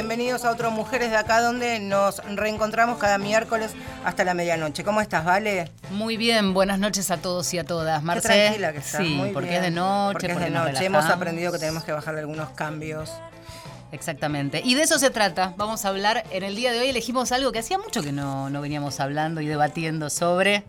Bienvenidos a otro Mujeres de Acá, donde nos reencontramos cada miércoles hasta la medianoche. ¿Cómo estás, Vale? Muy bien, buenas noches a todos y a todas. Marce. Qué tranquila que estás. Sí, muy porque bien. es de noche. Porque es de nos noche. Hemos aprendido que tenemos que bajarle algunos cambios. Exactamente. Y de eso se trata. Vamos a hablar. En el día de hoy elegimos algo que hacía mucho que no, no veníamos hablando y debatiendo sobre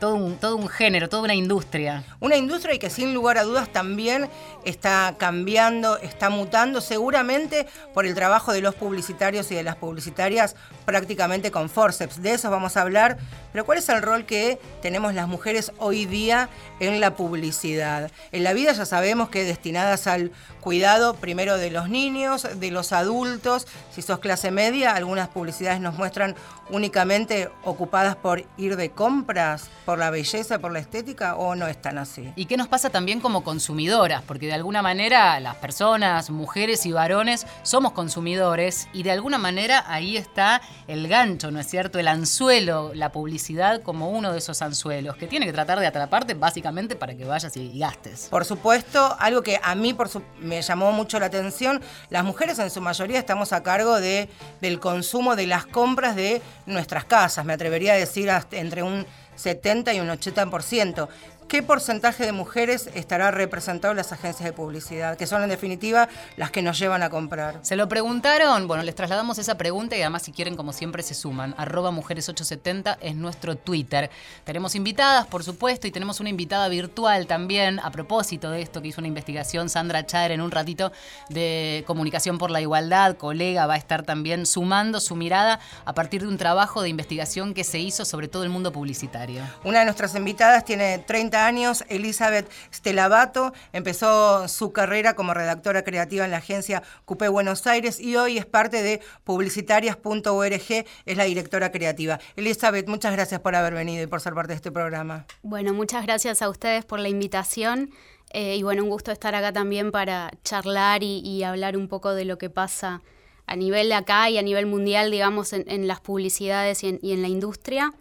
todo un, todo un género, toda una industria. Una industria y que sin lugar a dudas también está cambiando, está mutando, seguramente por el trabajo de los publicitarios y de las publicitarias prácticamente con forceps. De eso vamos a hablar. Pero ¿cuál es el rol que tenemos las mujeres hoy día en la publicidad? En la vida ya sabemos que destinadas al cuidado primero de los niños, de los adultos. Si sos clase media, algunas publicidades nos muestran únicamente ocupadas por ir de compras, por la belleza, por la estética, o no están así. ¿Y qué nos pasa también como consumidoras? Porque de alguna manera las personas, mujeres y varones, somos consumidores y de alguna manera ahí está el gancho, ¿no es cierto? El anzuelo, la publicidad como uno de esos anzuelos que tiene que tratar de atraparte básicamente para que vayas y gastes. Por supuesto, algo que a mí por su- me llamó mucho la atención, las mujeres en su mayoría estamos a cargo de, del consumo, de las compras de nuestras casas, me atrevería a decir hasta entre un 70 y un 80%. ¿Qué porcentaje de mujeres estará representado en las agencias de publicidad, que son en definitiva las que nos llevan a comprar? Se lo preguntaron, bueno, les trasladamos esa pregunta y además si quieren, como siempre, se suman. Arroba mujeres870 es nuestro Twitter. Tenemos invitadas, por supuesto, y tenemos una invitada virtual también a propósito de esto que hizo una investigación Sandra Chaer en un ratito de Comunicación por la Igualdad, colega, va a estar también sumando su mirada a partir de un trabajo de investigación que se hizo sobre todo el mundo publicitario. Una de nuestras invitadas tiene 30 años, Elizabeth Stelabato. Empezó su carrera como redactora creativa en la agencia Coupé Buenos Aires y hoy es parte de publicitarias.org, es la directora creativa. Elizabeth, muchas gracias por haber venido y por ser parte de este programa. Bueno, muchas gracias a ustedes por la invitación eh, y bueno, un gusto estar acá también para charlar y, hablar un poco de lo que pasa a nivel de acá y a nivel mundial, digamos, en, las publicidades y en la industria.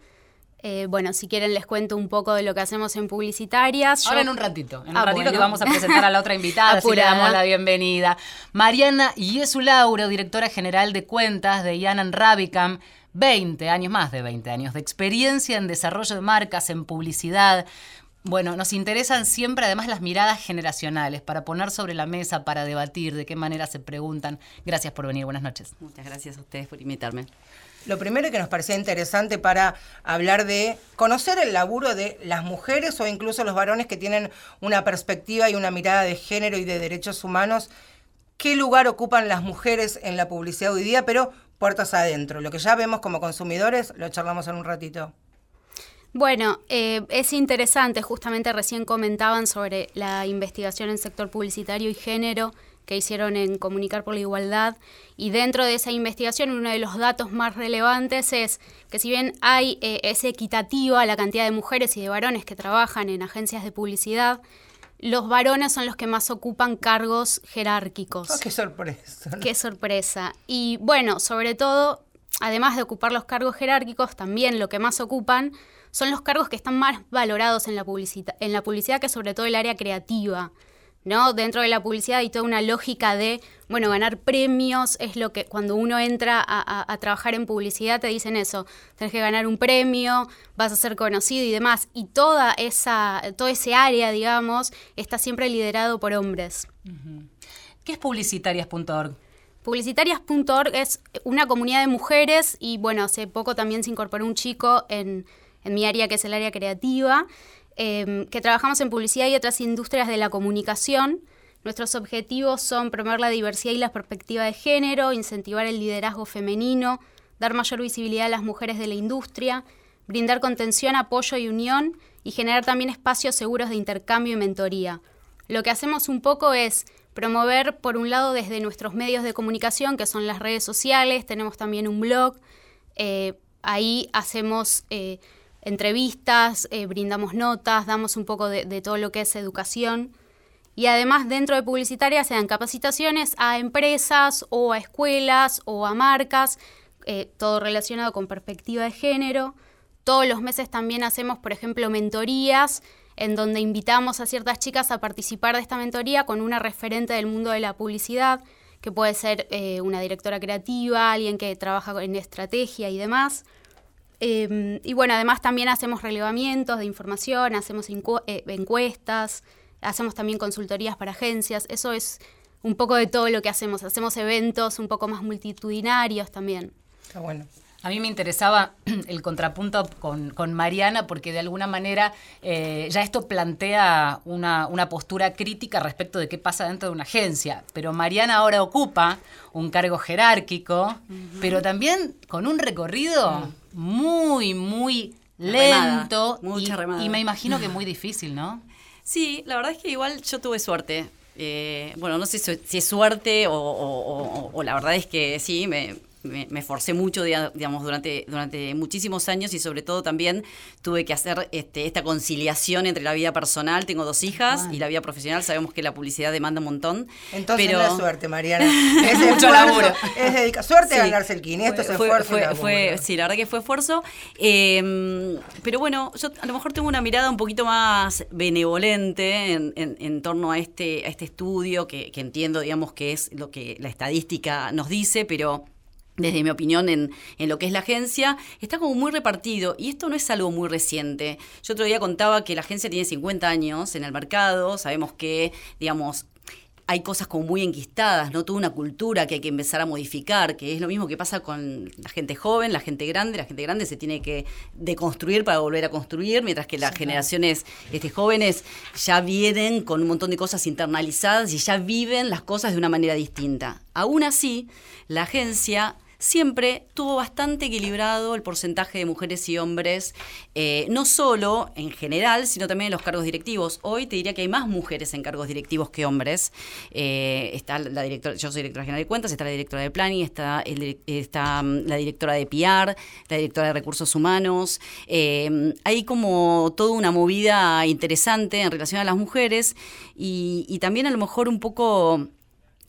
Eh, bueno, si quieren les cuento un poco de lo que hacemos en publicitarias. Ahora Yo- en un ratito, en un Ah, ratito bueno. que vamos a presentar a la otra invitada, así le damos la bienvenida. Mariana Iesu Lauro, directora general de cuentas de Yanan Rabicam, 20 años, más de 20 años de experiencia en desarrollo de marcas, en publicidad. Bueno, nos interesan siempre además las miradas generacionales para poner sobre la mesa, para debatir de qué manera se preguntan. Gracias por venir, buenas noches. Muchas gracias a ustedes por invitarme. Lo primero que nos parecía interesante para hablar de conocer el laburo de las mujeres o incluso los varones que tienen una perspectiva y una mirada de género y de derechos humanos, qué lugar ocupan las mujeres en la publicidad hoy día, pero puertas adentro. Lo que ya vemos como consumidores lo charlamos en un ratito. Bueno, eh, es interesante, justamente recién comentaban sobre la investigación en sector publicitario y género que hicieron en Comunicar por la Igualdad y dentro de esa investigación uno de los datos más relevantes es que si bien hay eh, es equitativa la cantidad de mujeres y de varones que trabajan en agencias de publicidad, los varones son los que más ocupan cargos jerárquicos. Oh, qué sorpresa. Qué sorpresa. Y bueno, sobre todo, además de ocupar los cargos jerárquicos, también lo que más ocupan son los cargos que están más valorados en la, publicita- en la publicidad, que sobre todo el área creativa. ¿No? Dentro de la publicidad hay toda una lógica de, bueno, ganar premios es lo que cuando uno entra a, a- a trabajar en publicidad te dicen eso, tenés que ganar un premio, vas a ser conocido y demás. Y toda esa, todo ese área, digamos, está siempre liderado por hombres. ¿Qué es publicitarias.org? Publicitarias.org es una comunidad de mujeres y bueno, hace poco también se incorporó un chico en, en mi área que es el área creativa, eh, que trabajamos en publicidad y otras industrias de la comunicación. Nuestros objetivos son promover la diversidad y la perspectiva de género, incentivar el liderazgo femenino, dar mayor visibilidad a las mujeres de la industria, brindar contención, apoyo y unión y generar también espacios seguros de intercambio y mentoría. Lo que hacemos un poco es promover, por un lado, desde nuestros medios de comunicación, que son las redes sociales, tenemos también un blog, eh, ahí hacemos eh, entrevistas, eh, brindamos notas, damos un poco de, todo lo que es educación. Y además dentro de publicitaria se dan capacitaciones a empresas o a escuelas o a marcas, eh, todo relacionado con perspectiva de género. Todos los meses también hacemos, por ejemplo, mentorías en donde invitamos a ciertas chicas a participar de esta mentoría con una referente del mundo de la publicidad, que puede ser eh, una directora creativa, alguien que trabaja en estrategia y demás. Em, y bueno, además también hacemos relevamientos de información, hacemos eh, encuestas, hacemos también consultorías para agencias. Eso es un poco de todo lo que hacemos. Hacemos eventos un poco más multitudinarios también. Está bueno. A mí me interesaba el contrapunto con, Mariana porque de alguna manera eh, ya esto plantea una, postura crítica respecto de qué pasa dentro de una agencia. Pero Mariana ahora ocupa un cargo jerárquico, pero también con un recorrido mm. muy, muy lento. mucha y, y me imagino que muy difícil, ¿no? Sí, la verdad es que igual yo tuve suerte. Eh, bueno, no sé si es suerte o, la verdad es que sí, me, me, me, forcé mucho, digamos, durante, durante muchísimos años y sobre todo también tuve que hacer este, esta conciliación entre la vida personal, tengo dos hijas, y la vida profesional, sabemos que la publicidad demanda un montón. Entonces pero... no es suerte, Mariana. Es mucho laburo. Es dedica suerte a ganarse el kine, esto es esfuerzo. Fue, fue, sí, la verdad que fue esfuerzo. Eh, pero bueno, yo a lo mejor tengo una mirada un poquito más benevolente en, en, torno a este, a este estudio, que, que entiendo, digamos, que es lo que la estadística nos dice, pero desde mi opinión, en, en, lo que es la agencia, está como muy repartido. Y esto no es algo muy reciente. Yo otro día contaba que la agencia tiene 50 años en el mercado. Sabemos que, digamos, hay cosas como muy enquistadas, ¿no? Toda una cultura que hay que empezar a modificar, que es lo mismo que pasa con la gente joven, la gente grande. La gente grande se tiene que deconstruir para volver a construir, mientras que las generaciones este, jóvenes ya vienen con un montón de cosas internalizadas y ya viven las cosas de una manera distinta. Aún así, la agencia siempre tuvo bastante equilibrado el porcentaje de mujeres y hombres, eh, no solo en general, sino también en los cargos directivos. Hoy te diría que hay más mujeres en cargos directivos que hombres. Eh, está la directora, yo soy directora general de cuentas, está la directora de planning, está, está mm, la directora de PR, la directora de recursos humanos. Eh, hay como toda una movida interesante en relación a las mujeres y, y también a lo mejor un poco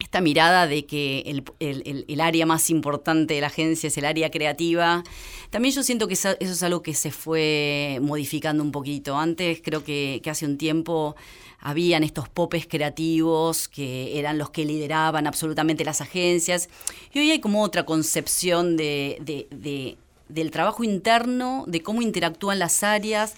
esta mirada de que el, área más importante de la agencia es el área creativa. También yo siento que eso, es algo que se fue modificando un poquito. Antes creo que, hace un tiempo habían estos popes creativos que eran los que lideraban absolutamente las agencias. Y hoy hay como otra concepción de, del trabajo interno, de cómo interactúan las áreas,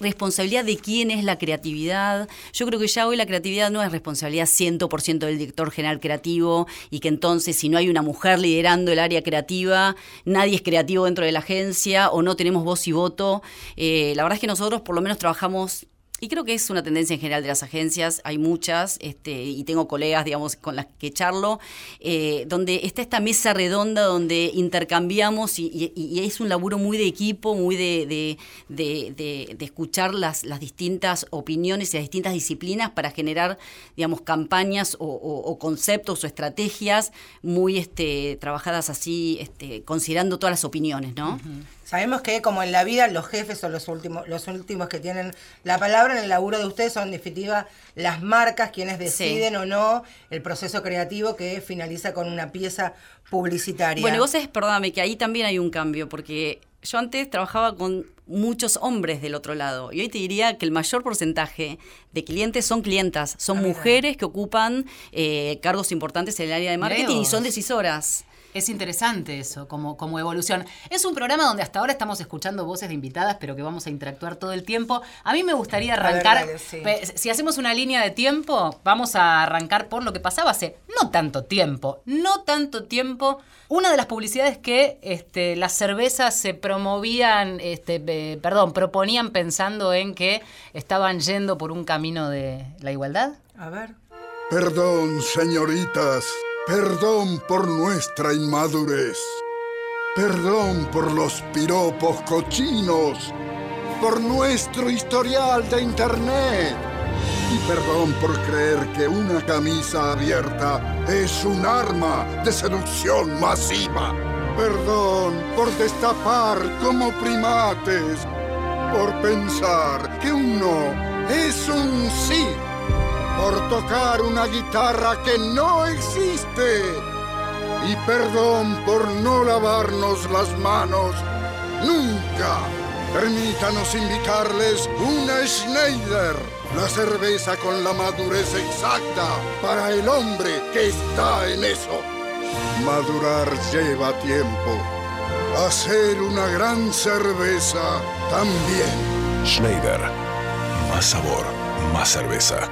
responsabilidad de quién es la creatividad. Yo creo que ya hoy la creatividad no es responsabilidad 100% del director general creativo y que entonces si no hay una mujer liderando el área creativa, nadie es creativo dentro de la agencia o no tenemos voz y voto. Eh, la verdad es que nosotros por lo menos trabajamos y creo que es una tendencia en general de las agencias, hay muchas, este, y tengo colegas, digamos, con las que charlo, eh, donde está esta mesa redonda donde intercambiamos y, es un laburo muy de equipo, muy de, de, escuchar las, las, distintas opiniones y las distintas disciplinas para generar, digamos, campañas o, conceptos o estrategias muy este, trabajadas así, este, considerando todas las opiniones, ¿no? Sabemos que como en la vida los jefes son los últimos, los últimos que tienen la palabra en el laburo de ustedes son en definitiva las marcas quienes deciden o no el proceso creativo que finaliza con una pieza publicitaria. Bueno, vos es, perdóname, que ahí también hay un cambio, porque yo antes trabajaba con muchos hombres del otro lado. Y hoy te diría que el mayor porcentaje de clientes son clientas, son ah, mujeres que ocupan eh, cargos importantes en el área de marketing y son decisoras. Es interesante eso, como, como evolución. Es un programa donde hasta ahora estamos escuchando voces de invitadas, pero que vamos a interactuar todo el tiempo. A mí me gustaría arrancar, si hacemos una línea de tiempo, vamos a arrancar por lo que pasaba hace no tanto tiempo, no tanto tiempo. Una de las publicidades que este, las cervezas se promovían, este, perdón, proponían pensando en que estaban yendo por un camino de la igualdad. A ver. Perdón, señoritas. Perdón por nuestra inmadurez. Perdón por los piropos cochinos. Por nuestro historial de internet. Y perdón por creer que una camisa abierta es un arma de seducción masiva. Perdón por destapar como primates. Por pensar que un no es un sí por tocar una guitarra que no existe. Y perdón por no lavarnos las manos nunca. Permítanos invitarles una Schneider, la cerveza con la madurez exacta para el hombre que está en eso. Madurar lleva tiempo. Hacer una gran cerveza también. Schneider. Más sabor, más cerveza.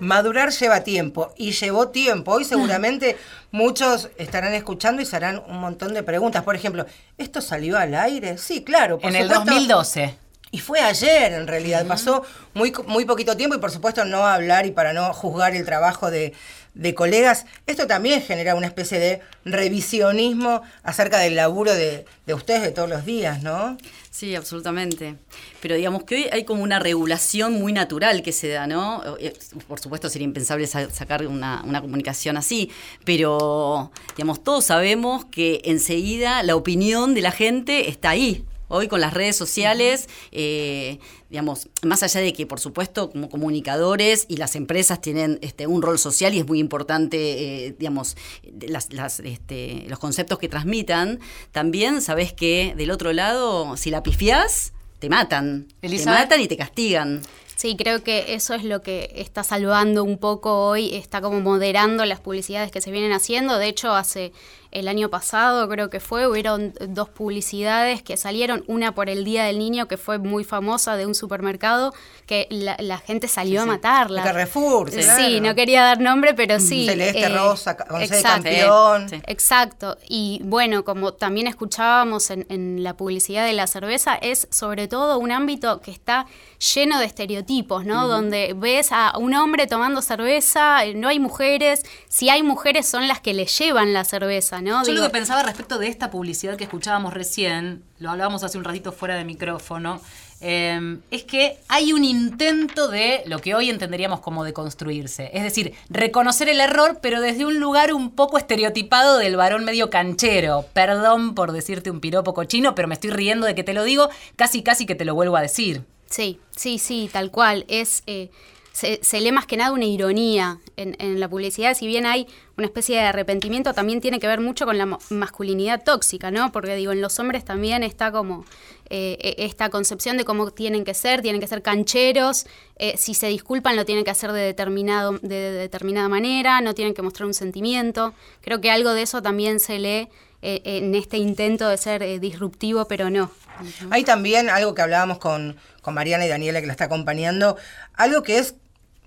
Madurar lleva tiempo y llevó tiempo. Hoy seguramente muchos estarán escuchando y se harán un montón de preguntas. Por ejemplo, ¿esto salió al aire? Sí, claro. por En el supuesto. 2012. Y fue ayer, en realidad. Pasó muy, muy poquito tiempo y, por supuesto, no hablar y para no juzgar el trabajo de, de colegas. Esto también genera una especie de revisionismo acerca del laburo de, de ustedes de todos los días, ¿no? Sí, absolutamente. Pero digamos que hoy hay como una regulación muy natural que se da, ¿no? Eh, Por supuesto sería impensable sa- sacar una, una comunicación así, pero digamos, todos sabemos que enseguida la opinión de la gente está ahí. Hoy con las redes sociales, eh, digamos, más allá de que por supuesto como comunicadores y las empresas tienen este, un rol social y es muy importante, eh, digamos, de las, las, este, los conceptos que transmitan, también sabes que del otro lado, si la pifiás, te matan. Elizabeth. Te matan y te castigan. Sí, creo que eso es lo que está salvando un poco hoy, está como moderando las publicidades que se vienen haciendo. De hecho, hace el año pasado, creo que fue, hubieron dos publicidades que salieron, una por el Día del Niño, que fue muy famosa, de un supermercado, que la, la gente salió a matarla. De Carrefour, Sí, claro. no quería dar nombre, pero sí. Celeste eh, Rosa, con C de exacto. campeón. Sí. Exacto. Y bueno, como también escuchábamos en, en la publicidad de la cerveza, es sobre todo un ámbito que está lleno de estereotipos, ¿no? Donde ves a un hombre tomando cerveza, eh, no hay mujeres, si hay mujeres son las que le llevan la cerveza, ¿no? Yo Digo, lo que pensaba respecto de esta publicidad que escuchábamos recién, lo hablábamos hace un ratito fuera de micrófono, eh, es que hay un intento de lo que hoy entenderíamos como de construirse. Es decir, reconocer el error, pero desde un lugar un poco estereotipado del varón medio canchero. Perdón por decirte un piropo cochino, pero me estoy riendo de que te lo digo, casi casi que te lo vuelvo a decir. Sí, sí, sí, tal cual. Es eh, se, lee más que nada una ironía en, la publicidad. Si bien hay una especie de arrepentimiento, también tiene que ver mucho con la masculinidad tóxica, ¿no? Porque digo, en los hombres también está como eh, eh, esta concepción de cómo tienen que ser, tienen que ser cancheros. eh, si se disculpan, lo tienen que hacer de determinado, de, de determinada manera, no tienen que mostrar un sentimiento. Creo que algo de eso también se lee eh, en este intento de ser eh, disruptivo, pero no. Hay también algo que hablábamos con, con Mariana y Daniela, que la está acompañando, algo que es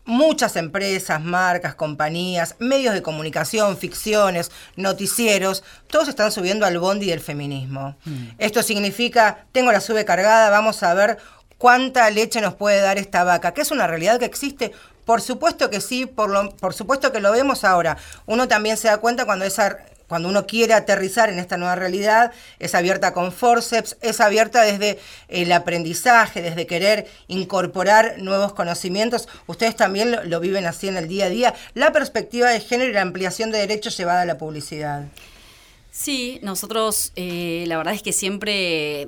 muchas empresas, marcas, compañías, medios de comunicación, ficciones, noticieros, todos están subiendo al bondi del feminismo. Esto significa, tengo la sube cargada, vamos a ver cuánta leche nos puede dar esta vaca, que es una realidad que existe. Por supuesto que sí, por, lo- por supuesto que lo vemos ahora. Uno también se da cuenta cuando esa cuando uno quiere aterrizar en esta nueva realidad, es abierta con forceps, es abierta desde el aprendizaje, desde querer incorporar nuevos conocimientos. Ustedes también lo, viven así en el día a día. La perspectiva de género y la ampliación de derechos llevada a la publicidad. Sí, nosotros eh, la verdad es que siempre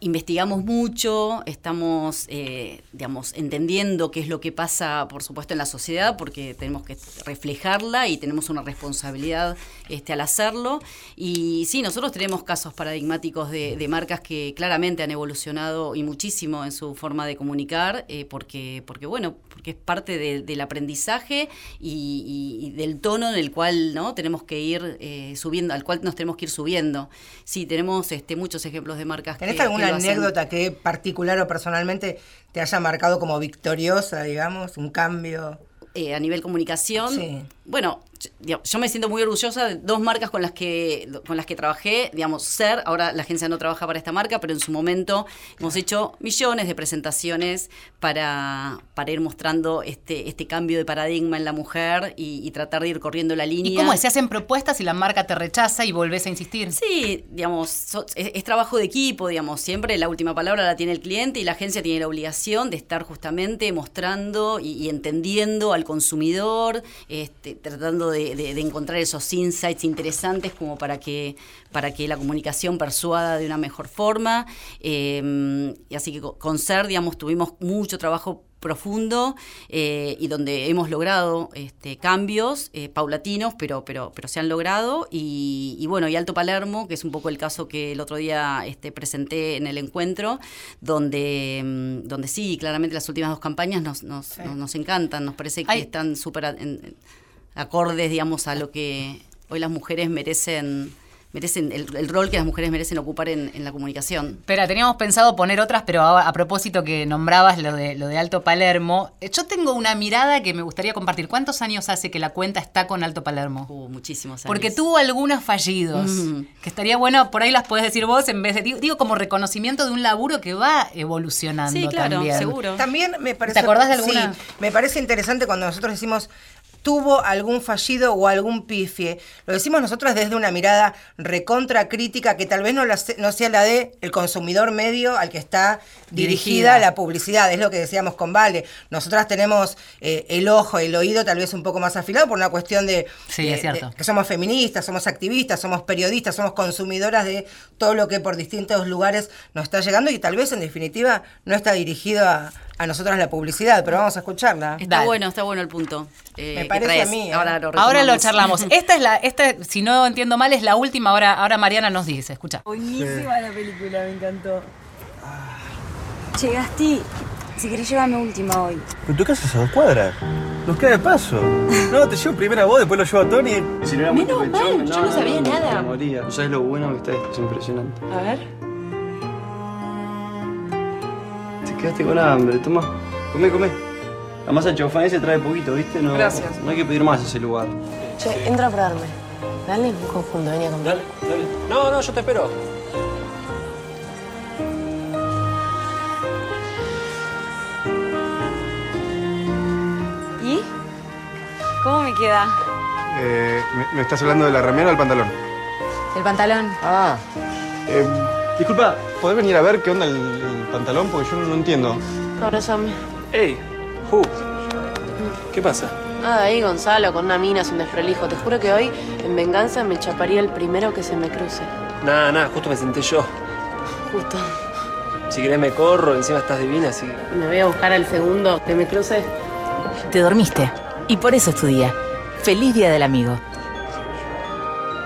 investigamos mucho, estamos, eh, digamos, entendiendo qué es lo que pasa, por supuesto, en la sociedad, porque tenemos que reflejarla y tenemos una responsabilidad este, al hacerlo. Y sí, nosotros tenemos casos paradigmáticos de, de marcas que claramente han evolucionado y muchísimo en su forma de comunicar, eh, porque, porque, bueno, porque es parte de- del aprendizaje y, y- y del tono en el cual no tenemos que ir eh, subiendo, al cual nos tenemos que ir subiendo. Sí, tenemos este, muchos ejemplos de marcas ¿Tenés que, alguna hacen. anécdota que particular o personalmente te haya marcado como victoriosa, digamos, un cambio? eh, a nivel comunicación. Sí. Bueno, digamos, yo me siento muy orgullosa de dos marcas con las que con las que trabajé, digamos, Ser, ahora la agencia no trabaja para esta marca, pero en su momento hemos hecho millones de presentaciones para, para ir mostrando este, este cambio de paradigma en la mujer y, y tratar de ir corriendo la línea. ¿Y cómo es? ¿Se hacen propuestas y la marca te rechaza y volvés a insistir? Sí, digamos, so- es, es trabajo de equipo, digamos, siempre la última palabra la tiene el cliente y la agencia tiene la obligación de estar justamente mostrando y, y entendiendo al consumidor, este, tratando de, de- de encontrar esos insights interesantes como para que, para que la comunicación persuada de una mejor forma. Eh, y así que co- con CER, digamos, tuvimos mucho trabajo profundo eh, y donde hemos logrado este, cambios eh, paulatinos, pero, pero, pero se han logrado. Y, y bueno, y Alto Palermo, que es un poco el caso que el otro día este, presenté en el encuentro, donde, mm, donde sí, claramente las últimas dos campañas nos, nos, nos, nos encantan, nos parece que Ay. están súper acordes, digamos, a lo que hoy las mujeres merecen, merecen el, el rol que las mujeres merecen ocupar en, en la comunicación. Espera, teníamos pensado poner otras, pero a, a propósito que nombrabas lo de, lo de Alto Palermo, eh, yo tengo una mirada que me gustaría compartir. ¿Cuántos años hace que la cuenta está con Alto Palermo? Hubo muchísimos años. Porque tuvo algunos fallidos, Mm. que estaría bueno, por ahí las podés decir vos en vez de, digo, digo, como reconocimiento de un laburo que va evolucionando Sí, claro, también. seguro. También me parece. ¿Te acordás de alguna? Sí, me parece interesante cuando nosotros decimos tuvo algún fallido o algún pifie. Lo decimos nosotros desde una mirada recontra crítica que tal vez no, la no sea la de el consumidor medio al que está dirigida, Dirigida. la publicidad. Es lo que decíamos con Vale. Nosotras tenemos eh, el ojo, el oído tal vez un poco más afilado por una cuestión de, Sí, de- es cierto. de que somos feministas, somos activistas, somos periodistas, somos consumidoras de todo lo que por distintos lugares nos está llegando y tal vez en definitiva no está dirigido a, a nosotras la publicidad, pero vamos a escucharla. Está Dale. bueno, está bueno el punto. eh, Me parece traes. a mí, ¿eh? Ahora lo, Ahora lo charlamos. Esta es la, esta, si no entiendo mal, es la última. Ahora, ahora Mariana nos dice, escucha. Buenísima la película, me encantó. Che, Gasti, si querés llevarme última hoy. Pero tu casa es a dos cuadras. Nos queda de paso. No, te llevo primero a vos, después lo llevo a Tony. Si no era muy Menos mal, yo no sabía nada. Me moría. No sabes lo bueno que está esto, es impresionante. A ver. Te quedaste con hambre, toma. Come, come. La masa chofán se trae poquito, ¿viste? No, Gracias. No hay que pedir más a ese lugar. Che, entra a probarme. Dale, un conjunto, venía conmigo. Dale, dale. No, no, yo te espero. ¿Y? ¿Cómo me queda? Eh, ¿me, me estás hablando de la remera o el pantalón? El pantalón. Ah. Eh, disculpa, ¿podés venir a ver qué onda el, el pantalón? Porque yo no, no entiendo. Abrázame. Ey, Ju. ¿Qué pasa? Nada, ahí Gonzalo con una mina sin desprolijo. Te juro que hoy, en venganza, me chaparía el primero que se me cruce. Nada, nada, justo me senté yo. Justo. Si querés me corro, encima estás divina, así. Me voy a buscar al segundo que me cruce. Te dormiste. Y por eso es tu día. Feliz Día del Amigo.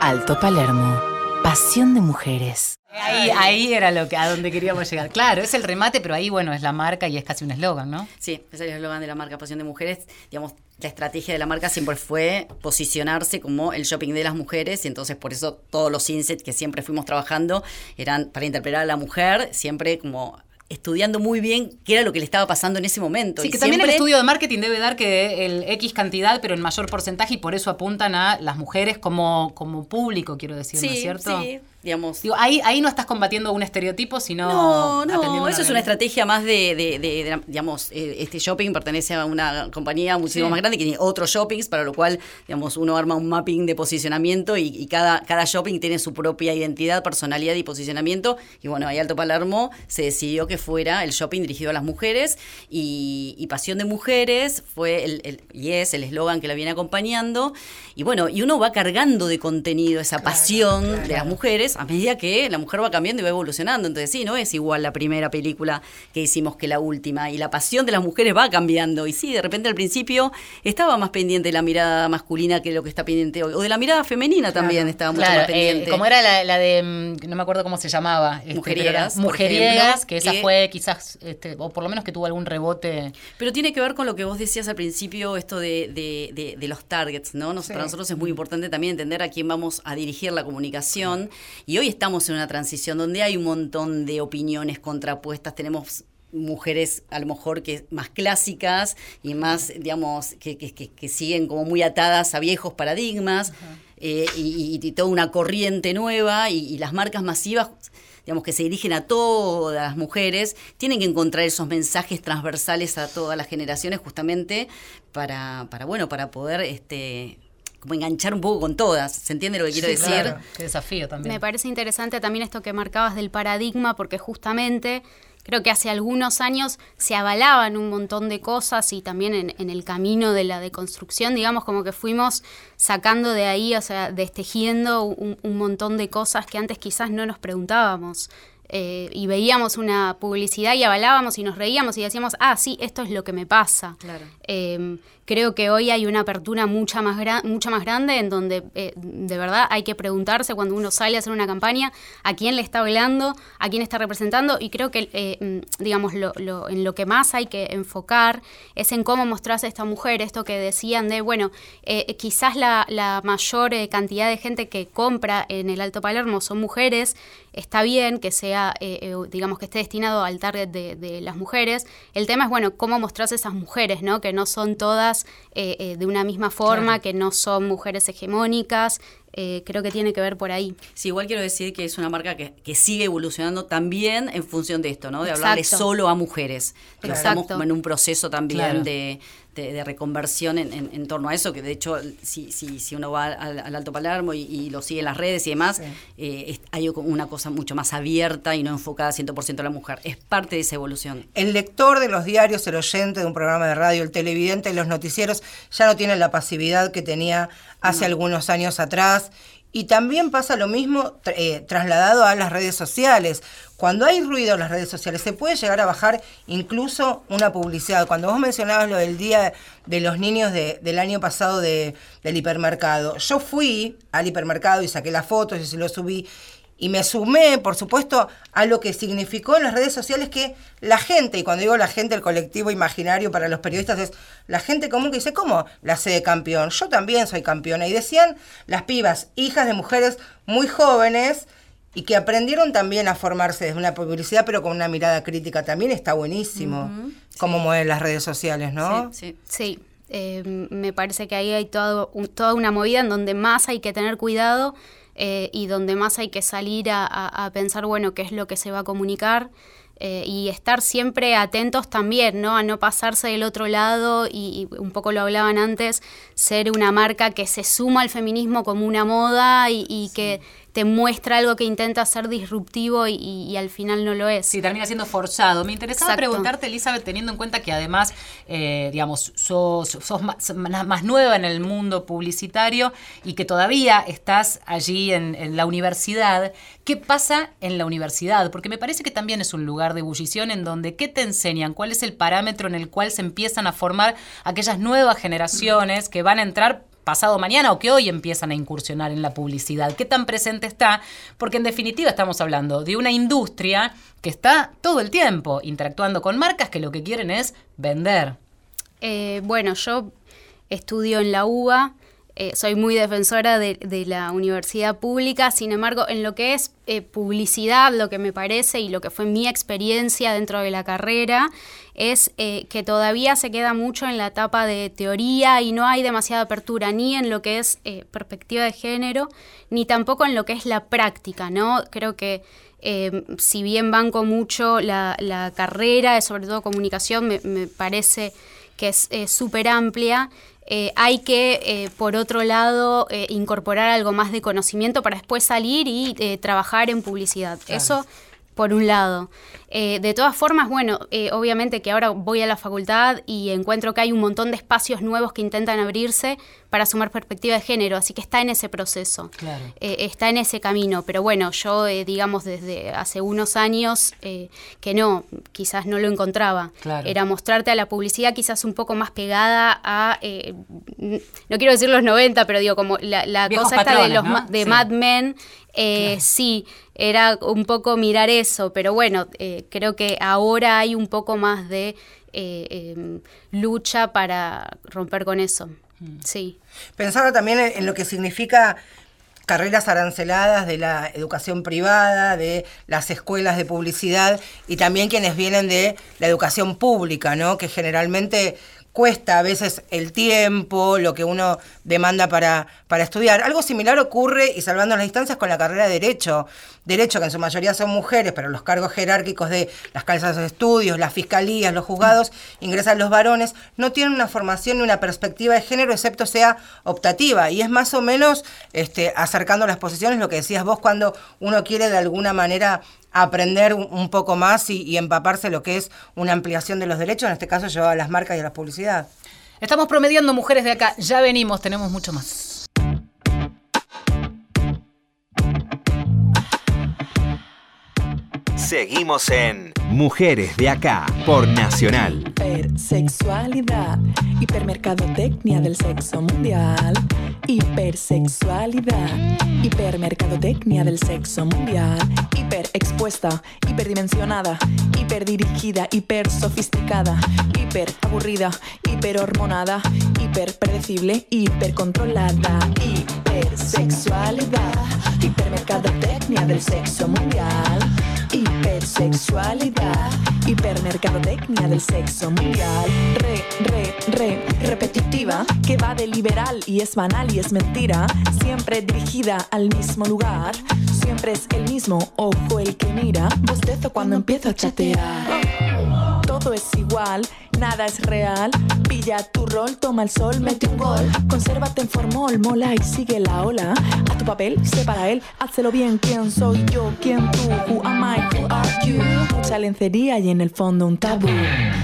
Alto Palermo. Pasión de mujeres. Ahí, ahí era lo que, a donde queríamos llegar. Claro, es el remate, pero ahí, bueno, es la marca y es casi un eslogan, ¿no? Sí, es el eslogan de la marca Pasión de Mujeres. Digamos, la estrategia de la marca siempre fue posicionarse como el shopping de las mujeres y entonces por eso todos los insets que siempre fuimos trabajando eran para interpretar a la mujer, siempre como estudiando muy bien qué era lo que le estaba pasando en ese momento. Sí, Y que también el estudio de marketing debe dar que el X cantidad, pero en mayor porcentaje, y por eso apuntan a las mujeres como, como público, quiero decir, ¿no es cierto? sí, digamos. Digo, ahí, ahí no estás combatiendo un estereotipo, sino. No, no, eso es realidad. una estrategia más de, de- de- de- digamos, eh, este shopping pertenece a una compañía muchísimo Sí. más grande que tiene otros shoppings, para lo cual, digamos, uno arma un mapping de posicionamiento y, y cada, cada shopping tiene su propia identidad, personalidad y posicionamiento. Y bueno, ahí Alto Palermo se decidió que fuera el shopping dirigido a las mujeres y, y Pasión de Mujeres fue el, el- y es el eslogan que la viene acompañando. Y bueno, y uno va cargando de contenido esa pasión de las mujeres a medida que la mujer va cambiando y va evolucionando. Entonces, sí, no es igual la primera película que hicimos que la última. Y la pasión de las mujeres va cambiando. Y sí, de repente al principio estaba más pendiente la mirada masculina que lo que está pendiente hoy. O de la mirada femenina también estaba mucho Claro, más pendiente. eh, como era la, la de, mm, no me acuerdo cómo se llamaba. este, Mujeriegas, pero era por Mujeriegas, ejemplo, que esa que- fue quizás, este, o por lo menos que tuvo algún rebote. Pero tiene que ver con lo que vos decías al principio, esto de, de- de- de los targets, ¿no? Nos- Para nosotros es muy importante también entender a quién vamos a dirigir la comunicación. Y hoy estamos en una transición donde hay un montón de opiniones contrapuestas. Tenemos mujeres a lo mejor que más clásicas y más, digamos, que, que- que- que siguen como muy atadas a viejos paradigmas. eh, y, y- y toda una corriente nueva y, y las marcas masivas digamos, que se dirigen a todas las mujeres, tienen que encontrar esos mensajes transversales a todas las generaciones justamente para, para bueno, para poder este como enganchar un poco con todas. ¿Se entiende lo que quiero Sí, decir? claro. Qué desafío también. Me parece interesante también esto que marcabas del paradigma, porque justamente creo que hace algunos años se avalaban un montón de cosas y también en, el camino de la deconstrucción, digamos, como que fuimos sacando de ahí, o sea, destejiendo un, un montón de cosas que antes quizás no nos preguntábamos. Eh, y veíamos una publicidad y avalábamos y nos reíamos y decíamos, ah, sí, esto es lo que me pasa. Em, creo que hoy hay una apertura mucha más, mucha más grande en donde eh, de verdad hay que preguntarse cuando uno sale a hacer una campaña a quién le está hablando, a quién está representando y creo que, eh, mm, digamos, lo, en lo que más hay que enfocar es en cómo mostrarse a esta mujer, esto que decían de, bueno, quizás la, la mayor cantidad de gente que compra en el Alto Palermo son mujeres, está bien que sea, eh, eh, digamos, que esté destinado al target de, las mujeres. El tema es, bueno, cómo mostrarse esas mujeres, ¿no? Que no son todas eh, de una misma forma, que no son mujeres hegemónicas. creo que tiene que ver por ahí. Sí, igual quiero decir que es una marca que, sigue evolucionando también en función de esto, ¿no? De hablarle solo a mujeres. Estamos en un proceso también de de, reconversión en, torno a eso, que de hecho, si, si, si uno va al, Alto Palermo y, lo sigue en las redes y demás, eh, hay una cosa mucho más abierta y no enfocada 100% a la mujer. Es parte de esa evolución. El lector de los diarios, el oyente de un programa de radio, el televidente, los noticieros, ya no tiene la pasividad que tenía hace algunos años atrás. Y también pasa lo mismo eh, trasladado a las redes sociales. Cuando hay ruido en las redes sociales, se puede llegar a bajar incluso una publicidad. Cuando vos mencionabas lo del Día de los Niños del año pasado del hipermercado, yo fui al hipermercado y saqué las fotos y se lo subí y me sumé, por supuesto, a lo que significó en las redes sociales que la gente, y cuando digo la gente, el colectivo imaginario para los periodistas es la gente común que dice, ¿cómo la de campeón? Yo también soy campeona. Y decían las pibas, hijas de mujeres muy jóvenes, y que aprendieron también a formarse desde una publicidad, pero con una mirada crítica también está buenísimo, cómo mueven las redes sociales, ¿no? Sí, sí. Eh, me parece que ahí hay todo, toda una movida en donde más hay que tener cuidado eh, y donde más hay que salir a, pensar, bueno, qué es lo que se va a comunicar. Eh, y estar siempre atentos también, ¿no? A no pasarse del otro lado y, un poco lo hablaban antes, ser una marca que se suma al feminismo como una moda y, que te muestra algo que intenta ser disruptivo y, al final no lo es. Sí, termina siendo forzado. Me interesaba preguntarte, Elizabeth, teniendo en cuenta que además, eh, digamos, sos, más, nueva en el mundo publicitario y que todavía estás allí en, la universidad, ¿qué pasa en la universidad? Porque me parece que también es un lugar de ebullición en donde, ¿qué te enseñan? ¿Cuál es el parámetro en el cual se empiezan a formar aquellas nuevas generaciones que van a entrar pasado mañana o que hoy empiezan a incursionar en la publicidad. ¿Qué tan presente está? Porque en definitiva estamos hablando de una industria que está todo el tiempo interactuando con marcas que lo que quieren es vender. Eh, bueno, yo estudio en la UBA, eh, soy muy defensora de, la universidad pública, sin embargo, en lo que es eh, publicidad, lo que me parece y lo que fue mi experiencia dentro de la carrera, es eh, que todavía se queda mucho en la etapa de teoría y no hay demasiada apertura ni en lo que es perspectiva de género, ni tampoco en lo que es la práctica, ¿no? Creo que si bien banco mucho la, carrera, sobre todo comunicación, me, parece que es súper amplia. Eh, hay que, eh, por otro lado, eh, incorporar algo más de conocimiento para después salir y trabajar en publicidad. Eso por un lado. Eh, de todas formas, bueno, eh, obviamente que ahora voy a la facultad y encuentro que hay un montón de espacios nuevos que intentan abrirse para sumar perspectiva de género, así que está en ese proceso, eh, está en ese camino. Pero bueno, yo, digamos, desde hace unos años que no, quizás no lo encontraba. Era mostrarte a la publicidad quizás un poco más pegada a, no quiero decir los 90, pero digo, como la, cosa esta de, los, de Mad Men, sí era un poco mirar eso, pero bueno, eh, creo que ahora hay un poco más de eh, em, lucha para romper con eso. Mm. Sí. Pensaba también en, lo que significa carreras aranceladas de la educación privada, de las escuelas de publicidad y también quienes vienen de la educación pública, ¿no? Que generalmente cuesta a veces el tiempo, lo que uno demanda para, para estudiar. Algo similar ocurre, y salvando las distancias, con la carrera de Derecho. Derecho, que en su mayoría son mujeres, pero los cargos jerárquicos de las casas de estudios, las fiscalías, los juzgados, ingresan los varones, no tienen una formación ni una perspectiva de género, excepto sea optativa. Y es más o menos este, acercando las posiciones lo que decías vos cuando uno quiere de alguna manera aprender un poco más y, empaparse lo que es una ampliación de los derechos, en este caso llevado a las marcas y a la publicidad. Estamos promediando mujeres de acá. Ya venimos, tenemos mucho más. Seguimos en Mujeres de Acá por Nacional. Hipersexualidad, hipermercadotecnia del sexo mundial. Hipersexualidad, hipermercadotecnia del sexo mundial. Hiperexpuesta, hiperdimensionada, hiperdirigida, hipersofisticada, hiperaburrida, hiperhormonada, hiperpredecible, hipercontrolada. Hipersexualidad, hipermercadotecnia del sexo mundial. Hipersexualidad, hipermercadotecnia del sexo mundial. Re, re, re, repetitiva, que va de liberal y es banal y es mentira. Siempre dirigida al mismo lugar. Siempre es el mismo ojo el que mira. Bostezo cuando empiezo a chatear. Todo es igual, nada es real. Pilla tu rol, toma el sol, mete un gol. Consérvate en formol, mola y sigue la ola. A tu papel, sé para él, hazlo bien. ¿Quién soy yo? ¿Quién tú? Who am I? Who are you? Mucha lencería y en el fondo un tabú.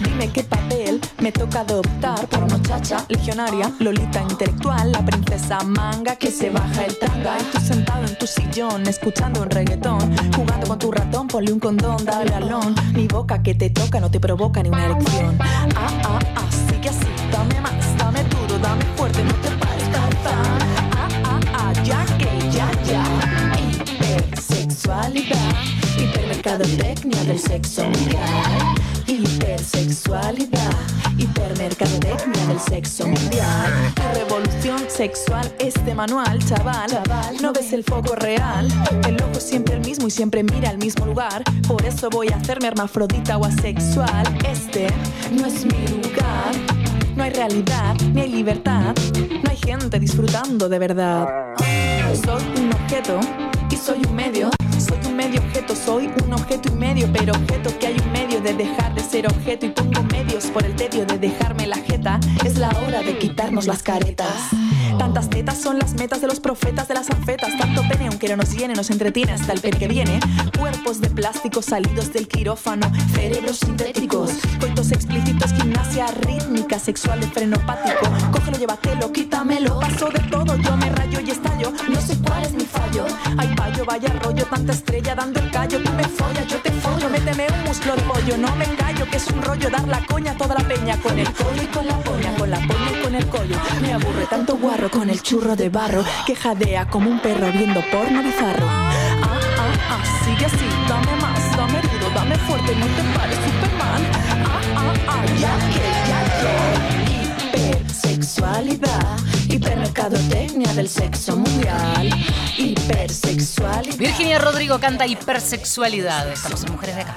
Dime qué papel me toca adoptar por muchacha, legionaria, lolita intelectual, la princesa manga que se baja el tanga. Y sentado en tu sillón, escuchando un reggaetón, jugando con tu ratón, ponle un condón, dale alón. Mi boca que te toca no te provoca ni una elección. Ah, ah, ah, sigue así, dame más, dame duro, dame fuerte, no te pares, ta, ta. Ah, ah, ah, ya que, ya, ya. Hipersexualidad, hipermercadotecnia del sexo mundial. Hipersexualidad, hipermercadotecnia del sexo mundial. La revolución sexual este manual, chaval. No ves el foco real. El ojo es siempre el mismo y siempre mira al mismo lugar. Por eso voy a hacerme hermafrodita o asexual. Este no es mi lugar. No hay realidad, ni hay libertad. No hay gente disfrutando de verdad. Soy un objeto y soy un medio. Soy un medio objeto, soy un objeto y medio, pero objeto que hay un medio de dejar de objeto y pongo medios por el tedio de dejarme la jeta. Es la hora de quitarnos las caretas. Tantas tetas son las metas de los profetas de las anfetas. Tanto pene, aunque no nos llene, nos entretiene hasta el pene que viene. Cuerpos de plástico salidos del quirófano, cerebros sintéticos, coitos explícitos, gimnasia rítmica, sexual de frenopático. Cógelo, llévatelo, quítamelo. Paso de todo, yo me rayo y estallo. No sé cuál es mi fallo. Ay, payo, vaya rollo, tanta estrella dando el callo. Tú me follas, yo te follo, méteme un muslo de pollo. No me engaño, que es un rollo dar la coña a toda la peña. Con el collo y con la poña, con la poña y con el collo. Me aburre tanto guarro con el churro de barro que jadea como un perro viendo porno bizarro. Ah, ah, ah, sigue así, dame más, dame duro, dame fuerte, no te pares, Superman. Ah, ah, ah, ya que, ya que. Hipersexualidad, hipermercadotecnia del sexo mundial. Hipersexualidad. Virginia Rodrigo canta hipersexualidad. Estamos en Mujeres de Acá.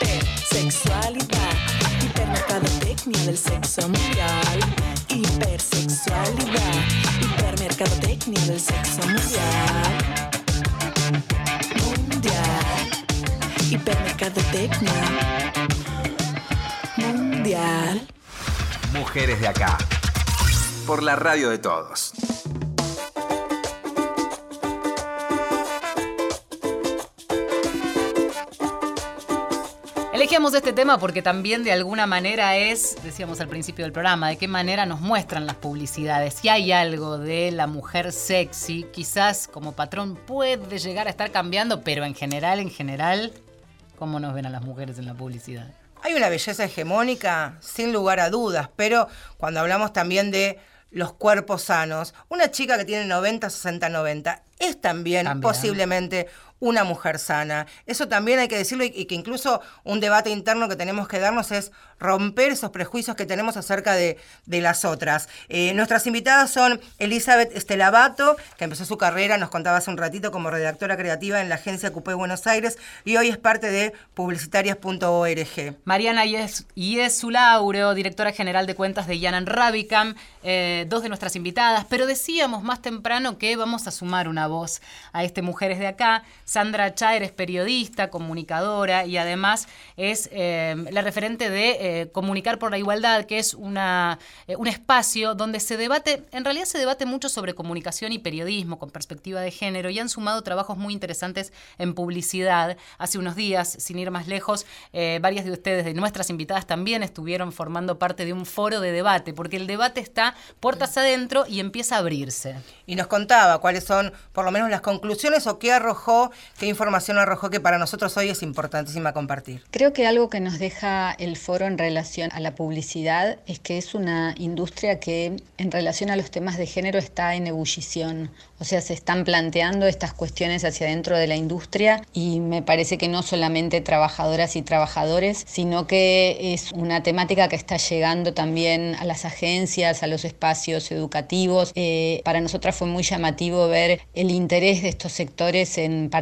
Hipersexualidad, hipermercadotecnia del sexo mundial. Hipersexualidad, hipermercadotecnia del sexo mundial. Mundial. Hipermercadotecnia. Mundial. Mujeres de Acá por la radio de todos. Elegíamos este tema porque también de alguna manera es, decíamos al principio del programa, de qué manera nos muestran las publicidades. Si hay algo de la mujer sexy, quizás como patrón puede llegar a estar cambiando, pero en general, en general, ¿cómo nos ven a las mujeres en la publicidad? Hay una belleza hegemónica, sin lugar a dudas, pero cuando hablamos también de los cuerpos sanos, una chica que tiene 90, 60, 90 es también, También. posiblemente una mujer sana. Eso también hay que decirlo y, que incluso un debate interno que tenemos que darnos es romper esos prejuicios que tenemos acerca de, las otras. Eh, nuestras invitadas son Elizabeth Estelabato, que empezó su carrera, nos contaba hace un ratito, como redactora creativa en la agencia Cupé Buenos Aires y hoy es parte de publicitarias.org. Mariana Lauro, directora general de cuentas de Yanan Rabicam, eh, dos de nuestras invitadas, pero decíamos más temprano que vamos a sumar una voz a este Mujeres de Acá. Sandra Chaer es periodista, comunicadora y además es eh, la referente de eh, Comunicar por la Igualdad, que es una, eh, un espacio donde se debate, en realidad se debate mucho sobre comunicación y periodismo con perspectiva de género y han sumado trabajos muy interesantes en publicidad. Hace unos días, sin ir más lejos, varias de ustedes, de nuestras invitadas también estuvieron formando parte de un foro de debate, porque el debate está puertas adentro y empieza a abrirse. Y nos contaba cuáles son, por lo menos, las conclusiones o qué arrojó ¿Qué información arrojó que para nosotros hoy es importantísima compartir? Creo que algo que nos deja el foro en relación a la publicidad es que es una industria que en relación a los temas de género está en ebullición. O sea, se están planteando estas cuestiones hacia dentro de la industria y me parece que no solamente trabajadoras y trabajadores, sino que es una temática que está llegando también a las agencias, a los espacios educativos. Eh, para nosotras fue muy llamativo ver el interés de estos sectores en participar,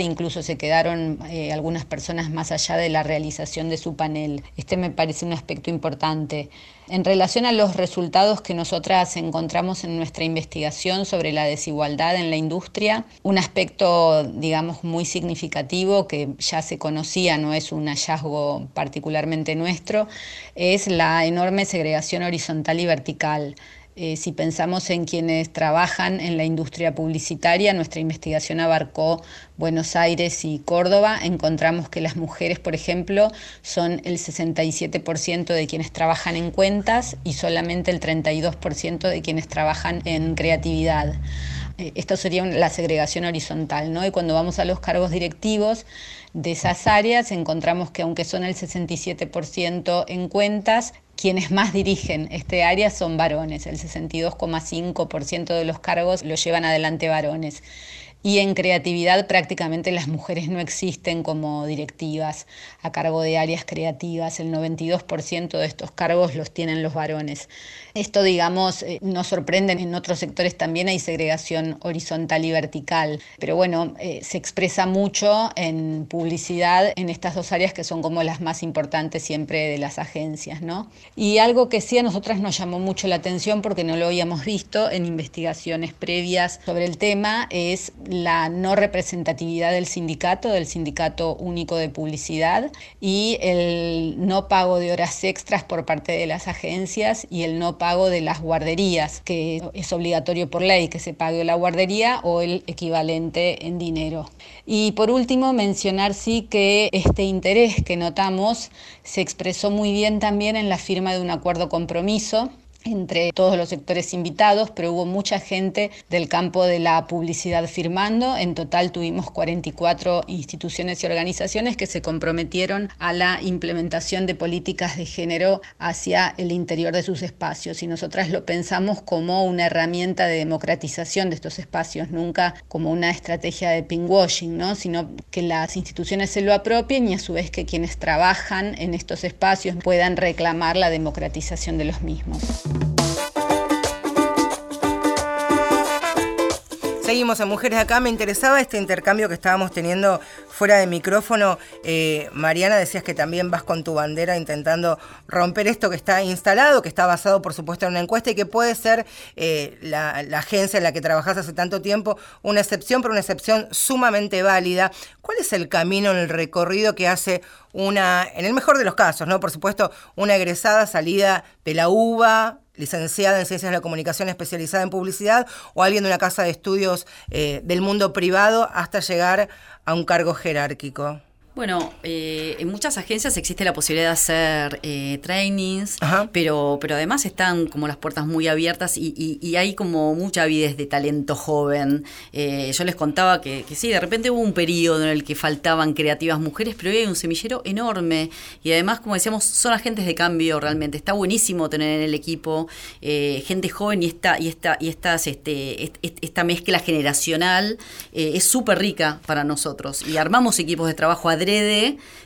incluso se quedaron eh, algunas personas más allá de la realización de su panel. Este me parece un aspecto importante. En relación a los resultados que nosotras encontramos en nuestra investigación sobre la desigualdad en la industria, un aspecto, digamos, muy significativo que ya se conocía, no es un hallazgo particularmente nuestro, es la enorme segregación horizontal y vertical. Eh, si pensamos en quienes trabajan en la industria publicitaria, nuestra investigación abarcó Buenos Aires y Córdoba. Encontramos que las mujeres, por ejemplo, son el 67% de quienes trabajan en cuentas y solamente el 32% de quienes trabajan en creatividad. Eh, esto sería la segregación horizontal, ¿no? Y cuando vamos a los cargos directivos de esas áreas, encontramos que aunque son el 67% en cuentas, quienes más dirigen este área son varones, el 62,5% de los cargos lo llevan adelante varones. Y en creatividad prácticamente las mujeres no existen como directivas a cargo de áreas creativas. El 92% de estos cargos los tienen los varones. Esto, digamos, eh, nos sorprende. En otros sectores también hay segregación horizontal y vertical. Pero bueno, eh, se expresa mucho en publicidad en estas dos áreas que son como las más importantes siempre de las agencias, ¿no? Y algo que sí a nosotras nos llamó mucho la atención porque no lo habíamos visto en investigaciones previas sobre el tema es la no representatividad del sindicato, del sindicato único de publicidad, y el no pago de horas extras por parte de las agencias y el no pago de las guarderías, que es obligatorio por ley que se pague la guardería o el equivalente en dinero. Y por último, mencionar sí que este interés que notamos se expresó muy bien también en la firma de un acuerdo compromiso entre todos los sectores invitados, pero hubo mucha gente del campo de la publicidad firmando. En total tuvimos 44 instituciones y organizaciones que se comprometieron a la implementación de políticas de género hacia el interior de sus espacios. Y nosotras lo pensamos como una herramienta de democratización de estos espacios, nunca como una estrategia de pinkwashing, ¿no? sino que las instituciones se lo apropien y a su vez que quienes trabajan en estos espacios puedan reclamar la democratización de los mismos. Seguimos en Mujeres Acá. Me interesaba este intercambio que estábamos teniendo fuera de micrófono. Eh, Mariana, decías que también vas con tu bandera intentando romper esto que está instalado, que está basado, por supuesto, en una encuesta y que puede ser eh, la, agencia en la que trabajas hace tanto tiempo una excepción, pero una excepción sumamente válida. ¿Cuál es el camino, el recorrido que hace una, en el mejor de los casos, ¿no? Por supuesto, una egresada salida de la UBA, licenciada en Ciencias de la Comunicación especializada en publicidad o alguien de una casa de estudios eh, del mundo privado hasta llegar a un cargo jerárquico? Bueno, eh, en muchas agencias existe la posibilidad de hacer eh, trainings, pero, pero además están como las puertas muy abiertas y, y- y hay como mucha avidez de talento joven. Eh, yo les contaba que, que sí, de repente hubo un periodo en el que faltaban creativas mujeres, pero hoy hay un semillero enorme y además, como decíamos, son agentes de cambio realmente. Está buenísimo tener en el equipo eh, gente joven y esta, y esta, y estas, este, est- est- esta mezcla generacional es súper rica para nosotros. Y armamos equipos de trabajo adrede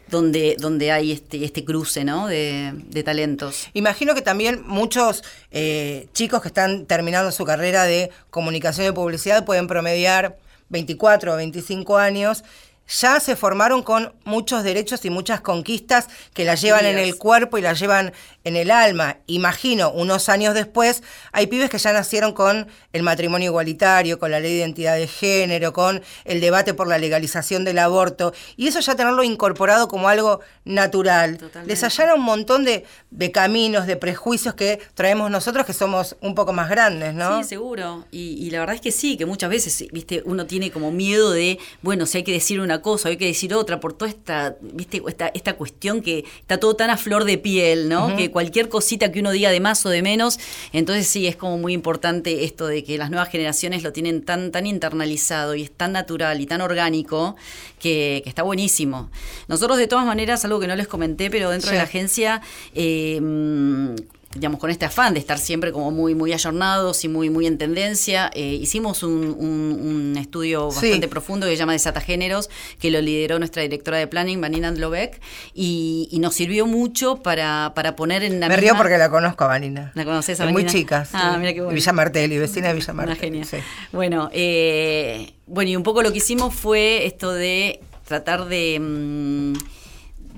donde, donde hay este, este cruce ¿no? de, de talentos. Imagino que también muchos eh, chicos que están terminando su carrera de comunicación y publicidad pueden promediar 24 o 25 años. Ya se formaron con muchos derechos y muchas conquistas que las llevan en el cuerpo y las llevan en el alma. Imagino, unos años después, hay pibes que ya nacieron con el matrimonio igualitario, con la ley de identidad de género, con el debate por la legalización del aborto, y eso ya tenerlo incorporado como algo natural. Les allana un montón de, de caminos, de prejuicios que traemos nosotros que somos un poco más grandes, ¿no? Sí, seguro. Y, y la verdad es que sí, que muchas veces, viste, uno tiene como miedo de, bueno, si hay que decir una cosa, hay que decir otra, por toda esta, viste, esta, esta cuestión que está todo tan a flor de piel, ¿no? Que cualquier cosita que uno diga de más o de menos, entonces sí, es como muy importante esto de que las nuevas generaciones lo tienen tan, tan internalizado y es tan natural y tan orgánico que, que está buenísimo. Nosotros de todas maneras, algo que no les comenté, pero dentro Sí. de la agencia, eh, mm, digamos, con este afán de estar siempre como muy, muy ayornados y muy, muy en tendencia, eh, hicimos un, un- un estudio Sí. bastante profundo que se llama Desata Géneros, que lo lideró nuestra directora de planning, Vanina Andlobeck, y, y nos sirvió mucho para, para poner en la Me río misma- porque la conozco a Vanina. ¿La conoces a Es muy Vanina? chica. Ah, sí. mira qué bueno. Villa Martelli, vecina de Villa Martelli. genia. sí. Bueno, eh, bueno, y un poco lo que hicimos fue esto de tratar de, mm,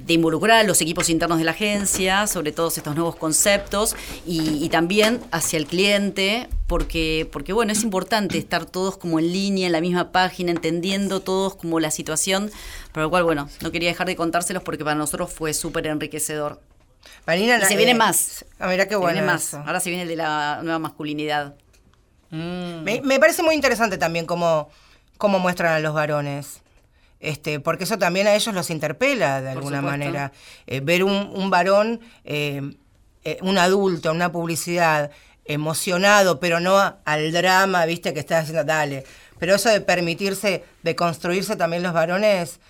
de involucrar a los equipos internos de la agencia sobre todos estos nuevos conceptos y, y también hacia el cliente, porque, porque bueno, es importante estar todos como en línea, en la misma página, entendiendo todos como la situación, por lo cual, bueno, no quería dejar de contárselos porque para nosotros fue súper enriquecedor. Vanina, y se eh, viene más. Ah, mira qué Se bueno viene más. eso. Ahora se viene el de la nueva masculinidad. Me, me parece muy interesante también cómo, cómo muestran a los varones. Este, porque eso también a ellos los interpela de alguna manera. Eh, ver un, un varón, eh, eh, un adulto en una publicidad emocionado, pero no al drama, viste, que está haciendo, dale. Pero eso de permitirse, de construirse también los varones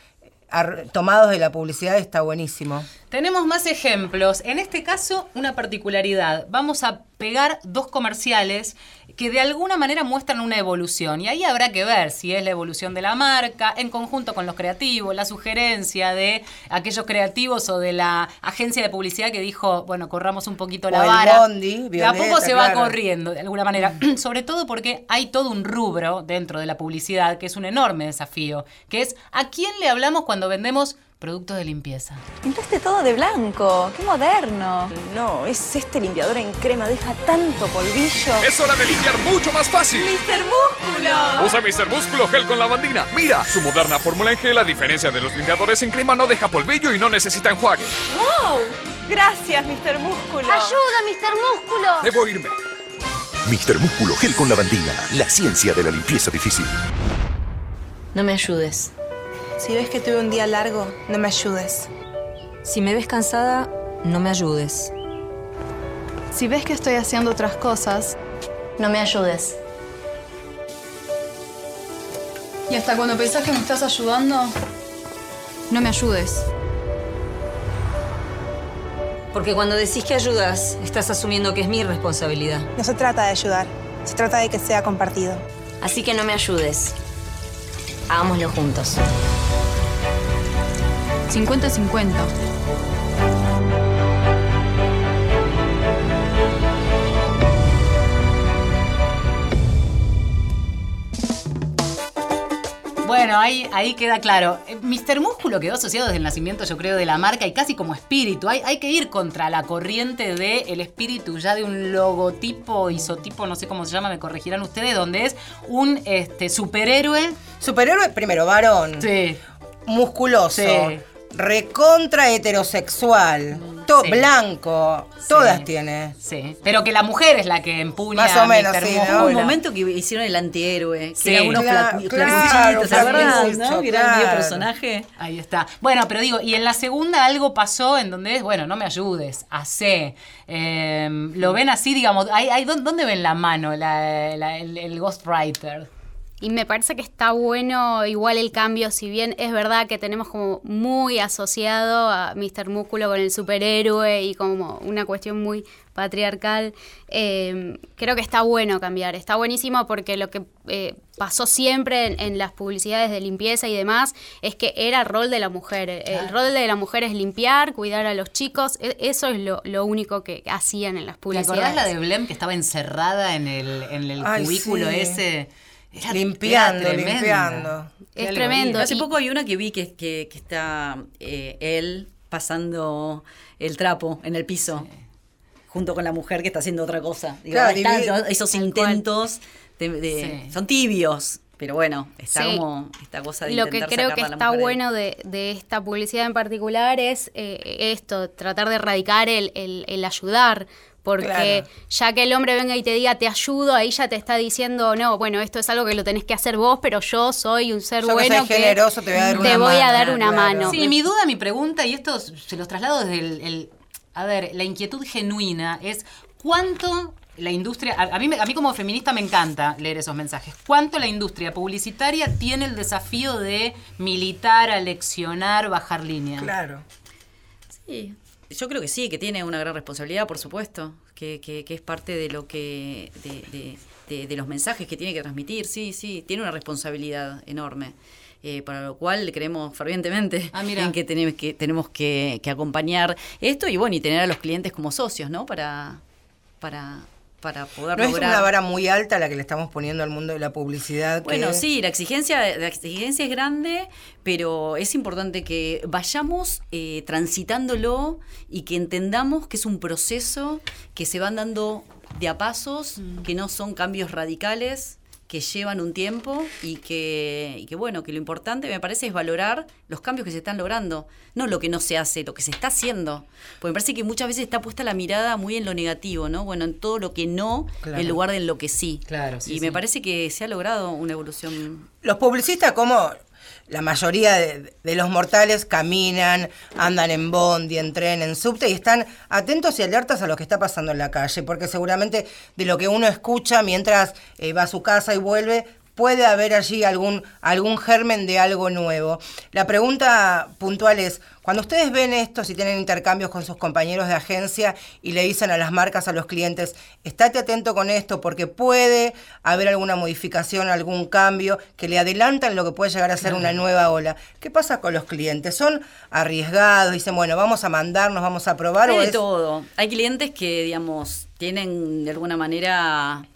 ar- tomados de la publicidad está buenísimo. Tenemos más ejemplos. En este caso, una particularidad. Vamos a pegar dos comerciales que de alguna manera muestran una evolución. Y ahí habrá que ver si es la evolución de la marca, en conjunto con los creativos, la sugerencia de aquellos creativos o de la agencia de publicidad que dijo, bueno, corramos un poquito la el vara. bondi, de a poco se va corriendo, de alguna manera. Sobre todo porque hay todo un rubro dentro de la publicidad que es un enorme desafío, que es a quién le hablamos cuando vendemos productos de limpieza. Pintaste todo de blanco, qué moderno. No, es este limpiador en crema, deja tanto polvillo. Es hora de limpiar mucho más fácil. ¡Mister Músculo! Usa Mr. Músculo Gel con lavandina. Mira, su moderna fórmula en gel, a diferencia de los limpiadores en crema, no deja polvillo y no necesita enjuague. ¡Wow! Gracias, Mister Músculo. ¡Ayuda, Mister Músculo! Debo irme. Mr. Músculo Gel con lavandina. La ciencia de la limpieza difícil. No me ayudes. Si ves que tuve un día largo, no me ayudes. Si me ves cansada, no me ayudes. Si ves que estoy haciendo otras cosas, No me ayudes. y hasta cuando pensás que me estás ayudando, no me ayudes. Porque cuando decís que ayudas, estás asumiendo que es mi responsabilidad. No se trata de ayudar, se trata de que sea compartido. Así que no me ayudes. Hagámoslo juntos. 50-50. Bueno, ahí, ahí queda claro. Eh, Mr. Músculo quedó asociado desde el nacimiento, yo creo, de la marca y casi como espíritu. Hay, hay que ir contra la corriente del espíritu ya de un logotipo, isotipo, no sé cómo se llama, me corregirán ustedes, donde es un este, superhéroe. Superhéroe, primero, varón. Sí. Musculoso. Sí. Recontra heterosexual, to- Sí. blanco, todas tiene. Sí, pero que la mujer es la que empuña Más o menos, sí, Músculo. ¿no? Hubo un momento que hicieron el antihéroe, que Sí. era. Que era el medio personaje. Ahí está. Bueno, pero digo, y en la segunda algo pasó en donde es, bueno, no me ayudes, hacé. Eh, lo ven así, digamos, hay, hay- ¿dónde, dónde ven la mano la- la- el, el ghostwriter? Y me parece que está bueno igual el cambio, si bien es verdad que tenemos como muy asociado a Mr. Músculo con el superhéroe y como una cuestión muy patriarcal, eh, creo que está bueno cambiar, está buenísimo porque lo que eh, pasó siempre en, en las publicidades de limpieza y demás es que era el rol de la mujer, el, el rol de la mujer es limpiar, cuidar a los chicos, e- eso es lo, lo único que hacían en las ¿Te publicidades. acordás la de Blem que estaba encerrada en el, en el Ay, cubículo sí. ese? Era- Limpiando, era limpiando. Es tremendo. Hace Y- poco hay una que vi que, que, que está eh, él pasando el trapo en el piso, junto con la mujer que está haciendo otra cosa. Digo, Claro, esos intentos de, de- Sí. son tibios, pero bueno, está Sí. como esta cosa de Lo que creo que está bueno de, de esta publicidad en particular es eh, esto, tratar de erradicar el, el- el ayudar. Porque Claro. ya que el hombre venga y te diga te ayudo, ahí ya te está diciendo, no, bueno, esto es algo que lo tenés que hacer vos, pero yo soy un ser Yo que bueno soy generoso, te voy a dar una te voy a mano, dar una claro. mano. Sí, mi duda, mi pregunta, y esto se los traslado desde el, el- a ver, la inquietud genuina es cuánto la industria, a, a mí, me- a mí como feminista me encanta leer esos mensajes, cuánto la industria publicitaria tiene el desafío de militar, aleccionar, bajar línea. Claro. Sí, yo creo que sí, que tiene una gran responsabilidad, por supuesto, que, que- que es parte de lo que, de, de- de- de los mensajes que tiene que transmitir, sí, sí, tiene una responsabilidad enorme. eh, para lo cual creemos fervientemente Ah, en que tenemos que tenemos que, que acompañar esto y bueno y tener a los clientes como socios no para para para poder No es lograr una vara muy alta la que le estamos poniendo al mundo de la publicidad. que- bueno, sí, la exigencia, la exigencia es grande, pero es importante que vayamos eh, transitándolo y que entendamos que es un proceso que se van dando de a pasos, que no son cambios radicales que llevan un tiempo y que, y que, bueno, que lo importante me parece es valorar los cambios que se están logrando, no lo que no se hace, lo que se está haciendo. Porque me parece que muchas veces está puesta la mirada muy en lo negativo, ¿no? Bueno, en todo lo que no, Claro. en lugar de en lo que sí. Claro, sí, y me parece que se ha logrado una evolución. Los publicistas, como la mayoría de, los mortales, caminan, andan en bondi, en tren, en subte y están atentos y alertas a lo que está pasando en la calle, porque seguramente de lo que uno escucha mientras eh, va a su casa y vuelve, puede haber allí algún, algún germen de algo nuevo. La pregunta puntual es, cuando ustedes ven esto, si tienen intercambios con sus compañeros de agencia y le dicen a las marcas, a los clientes, estate atento con esto porque puede haber alguna modificación, algún cambio que le adelantan lo que puede llegar a ser una nueva ola. ¿Qué pasa con los clientes? ¿Son arriesgados? Dicen, bueno, vamos a mandarnos, vamos a probar. Hay o de es- todo. Hay clientes que, digamos, tienen de alguna manera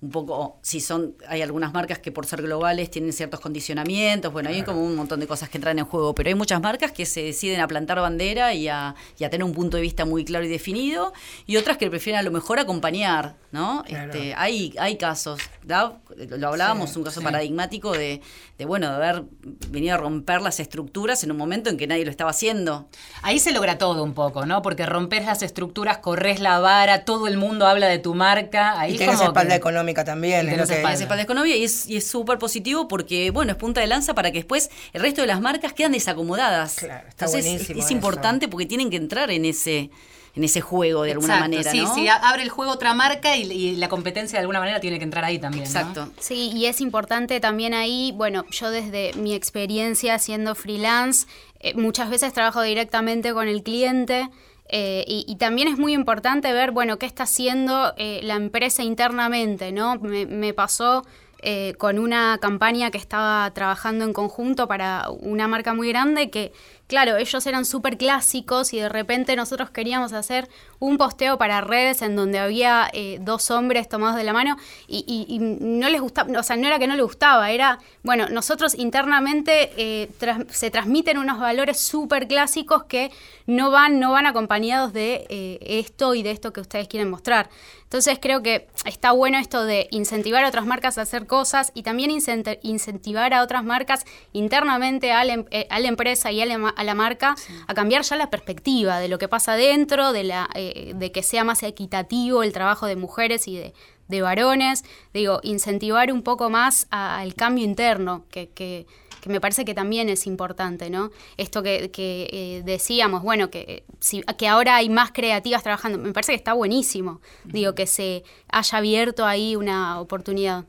un poco, si son, hay algunas marcas que por ser globales tienen ciertos condicionamientos, bueno, hay como un montón de cosas que entran en juego, pero hay muchas marcas que se deciden a plantar bandera y a, y a tener un punto de vista muy claro y definido, y otras que prefieren a lo mejor acompañar, ¿no? Claro. Este, hay, hay casos, ¿da? lo hablábamos, Sí, un caso sí. paradigmático de, de, bueno, de haber venido a romper las estructuras en un momento en que nadie lo estaba haciendo. Ahí se logra todo un poco, ¿no? Porque rompes las estructuras, corres la vara, todo el mundo habla de tu marca. Ahí Y tenés como espalda que- económica también. Y es que- espalda. Económica y es súper positivo porque, bueno, es punta de lanza para que después el resto de las marcas quedan desacomodadas. está Entonces, es- buenísimo es, importante porque tienen que entrar en ese en ese juego de alguna Exacto, manera, sí, ¿no? sí, abre el juego otra marca y, y la competencia de alguna manera tiene que entrar ahí también. ¿no? Exacto. Sí, y es importante también ahí, bueno, yo desde mi experiencia siendo freelance, eh, muchas veces trabajo directamente con el cliente. Eh, y, y también es muy importante ver, bueno, qué está haciendo eh, la empresa internamente, ¿no? Me, me pasó eh, con una campaña que estaba trabajando en conjunto para una marca muy grande que, claro, ellos eran súper clásicos y de repente nosotros queríamos hacer un posteo para redes en donde había eh, dos hombres tomados de la mano y, y- y no les gustaba, o sea, no era que no les gustaba, era, bueno, nosotros internamente eh, se transmiten unos valores súper clásicos que no van, no van acompañados de eh, esto y de esto que ustedes quieren mostrar. Entonces creo que está bueno esto de incentivar a otras marcas a hacer cosas y también incenti- incentivar a otras marcas internamente a la, em- eh, a la empresa y a la, a la marca a cambiar ya la perspectiva de lo que pasa dentro, de, la, eh, de que sea más equitativo el trabajo de mujeres y de, de varones. Digo, incentivar un poco más al cambio interno, que, que- que me parece que también es importante, ¿no? Esto que, que, eh, decíamos, bueno, que, eh, si, que ahora hay más creativas trabajando, me parece que está buenísimo. Digo, que se haya abierto ahí una oportunidad.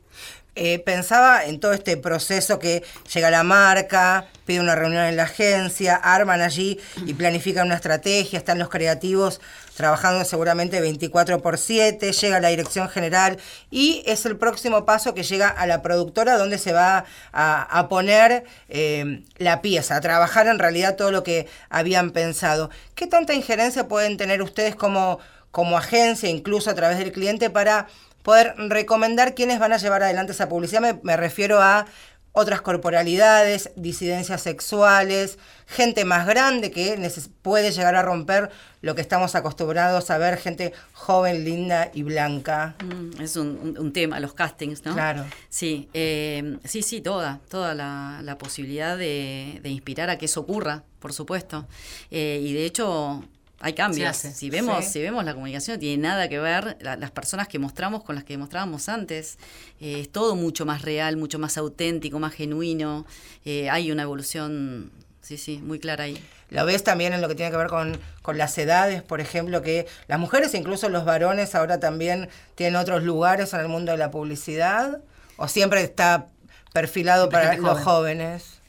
Eh, pensaba en todo este proceso que llega la marca, pide una reunión en la agencia, arman allí y planifican una estrategia, están los creativos trabajando seguramente 24 por 7, llega la dirección general y es el próximo paso que llega a la productora donde se va a, a poner eh, la pieza, a trabajar en realidad todo lo que habían pensado. ¿Qué tanta injerencia pueden tener ustedes como, como agencia, incluso a través del cliente, para poder recomendar quiénes van a llevar adelante esa publicidad. Me, me refiero a otras corporalidades, disidencias sexuales, gente más grande que puede llegar a romper lo que estamos acostumbrados a ver, gente joven, linda y blanca. Mm, es un, un- un tema, los castings, ¿no? Claro. Sí, eh, sí, sí, toda, toda la, la posibilidad de, de inspirar a que eso ocurra, por supuesto. Eh, y de hecho, hay cambios. Si vemos, Sí. si vemos la comunicación, no tiene nada que ver la- las personas que mostramos con las que mostrábamos antes. Eh, es todo mucho más real, mucho más auténtico, más genuino. Eh, hay una evolución, sí, sí, muy clara ahí. Lo ves también en lo que tiene que ver con, con las edades, por ejemplo, que las mujeres, incluso los varones, ahora también tienen otros lugares en el mundo de la publicidad, o siempre está perfilado Siempre para los joven. jóvenes.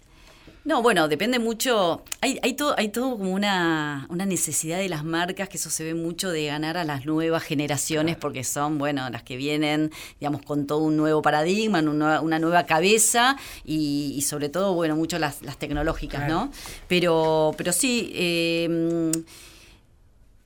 No, bueno, depende mucho. Hay, hay todo, hay todo como una, una necesidad de las marcas, que eso se ve mucho de ganar a las nuevas generaciones, porque son, bueno, las que vienen, digamos, con todo un nuevo paradigma, una nueva, una nueva cabeza y, y sobre todo, bueno, mucho las, las tecnológicas, ¿no? Pero, pero sí, eh,